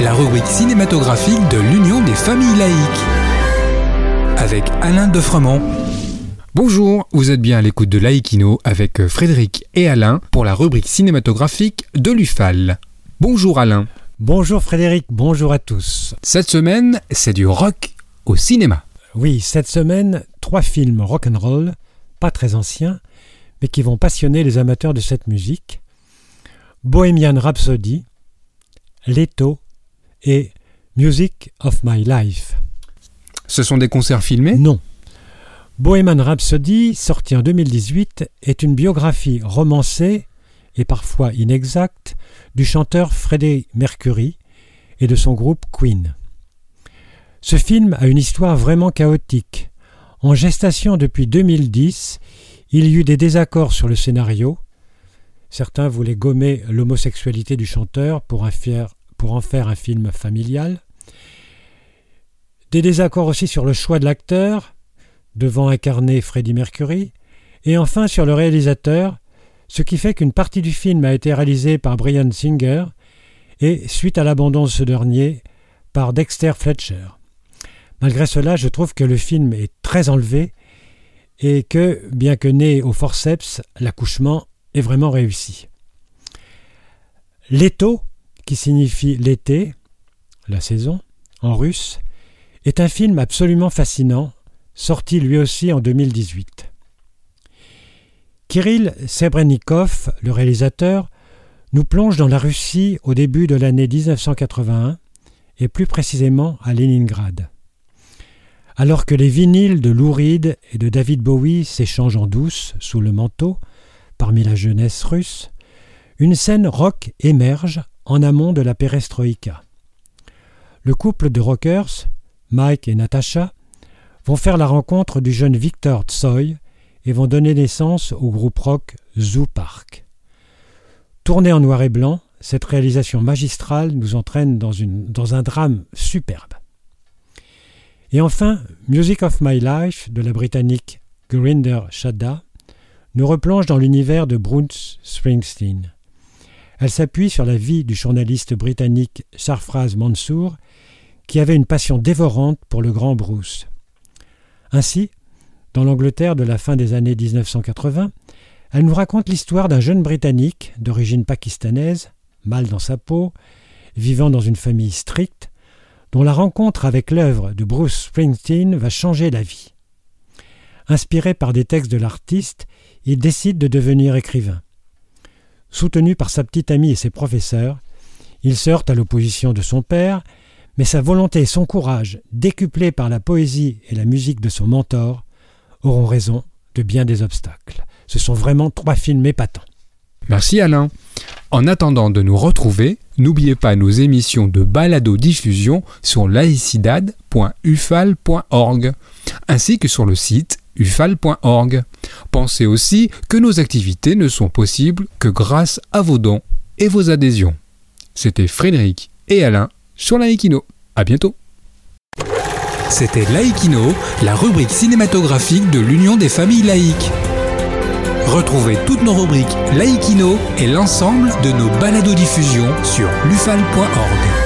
La rubrique cinématographique de l'Union des familles laïques. Avec Alain Defremont. Bonjour, vous êtes bien à l'écoute de Laïkino avec Frédéric et Alain pour la rubrique cinématographique de l'UFAL. Bonjour Alain. Bonjour Frédéric, bonjour à tous. Cette semaine, c'est du rock au cinéma. Oui, cette semaine, trois films rock'n'roll, pas très anciens, mais qui vont passionner les amateurs de cette musique. Bohemian Rhapsody, Leto et Music of My Life. Ce sont des concerts filmés? Non. Bohemian Rhapsody, sorti en 2018, est une biographie romancée et parfois inexacte du chanteur Freddie Mercury et de son groupe Queen. Ce film a une histoire vraiment chaotique. En gestation depuis 2010, il y eut des désaccords sur le scénario. Certains voulaient gommer l'homosexualité du chanteur pour en, faire, un film familial. Des désaccords aussi sur le choix de l'acteur, devant incarner Freddie Mercury, et enfin sur le réalisateur, ce qui fait qu'une partie du film a été réalisée par Brian Singer et, suite à l'abandon de ce dernier, par Dexter Fletcher. Malgré cela, je trouve que le film est très enlevé et que, bien que né au forceps, l'accouchement est vraiment réussi. L'étau, qui signifie l'été, la saison, en russe, est un film absolument fascinant, sorti lui aussi en 2018. Kirill Sebrennikov, le réalisateur, nous plonge dans la Russie au début de l'année 1981 et plus précisément à Leningrad. Alors que les vinyles de Lou Reed et de David Bowie s'échangent en douce sous le manteau parmi la jeunesse russe, une scène rock émerge en amont de la perestroïka. Le couple de rockers, Mike et Natasha, vont faire la rencontre du jeune Victor Tsoy et vont donner naissance au groupe rock Zoo Park. Tournée en noir et blanc, cette réalisation magistrale nous entraîne dans, un drame superbe. Et enfin, Music of My Life de la britannique Gurinder Shadda nous replonge dans l'univers de Bruce Springsteen. Elle s'appuie sur la vie du journaliste britannique Sarfraz Mansour, qui avait une passion dévorante pour le grand Bruce. Ainsi, dans l'Angleterre de la fin des années 1980, elle nous raconte l'histoire d'un jeune Britannique d'origine pakistanaise, mal dans sa peau, vivant dans une famille stricte, dont la rencontre avec l'œuvre de Bruce Springsteen va changer la vie. Inspiré par des textes de l'artiste, il décide de devenir écrivain. Soutenu par sa petite amie et ses professeurs, il se heurte à l'opposition de son père, mais sa volonté et son courage, décuplés par la poésie et la musique de son mentor, auront raison de bien des obstacles. Ce sont vraiment trois films épatants. Merci Alain. En attendant de nous retrouver, n'oubliez pas nos émissions de balado-diffusion sur laicidad.ufal.org ainsi que sur le site ufal.org. Pensez aussi que nos activités ne sont possibles que grâce à vos dons et vos adhésions. C'était Frédéric et Alain sur Laïkino. À bientôt. C'était Laïkino, la rubrique cinématographique de l'Union des familles laïques. Retrouvez toutes nos rubriques Laïkino et l'ensemble de nos balados diffusions sur lufal.org.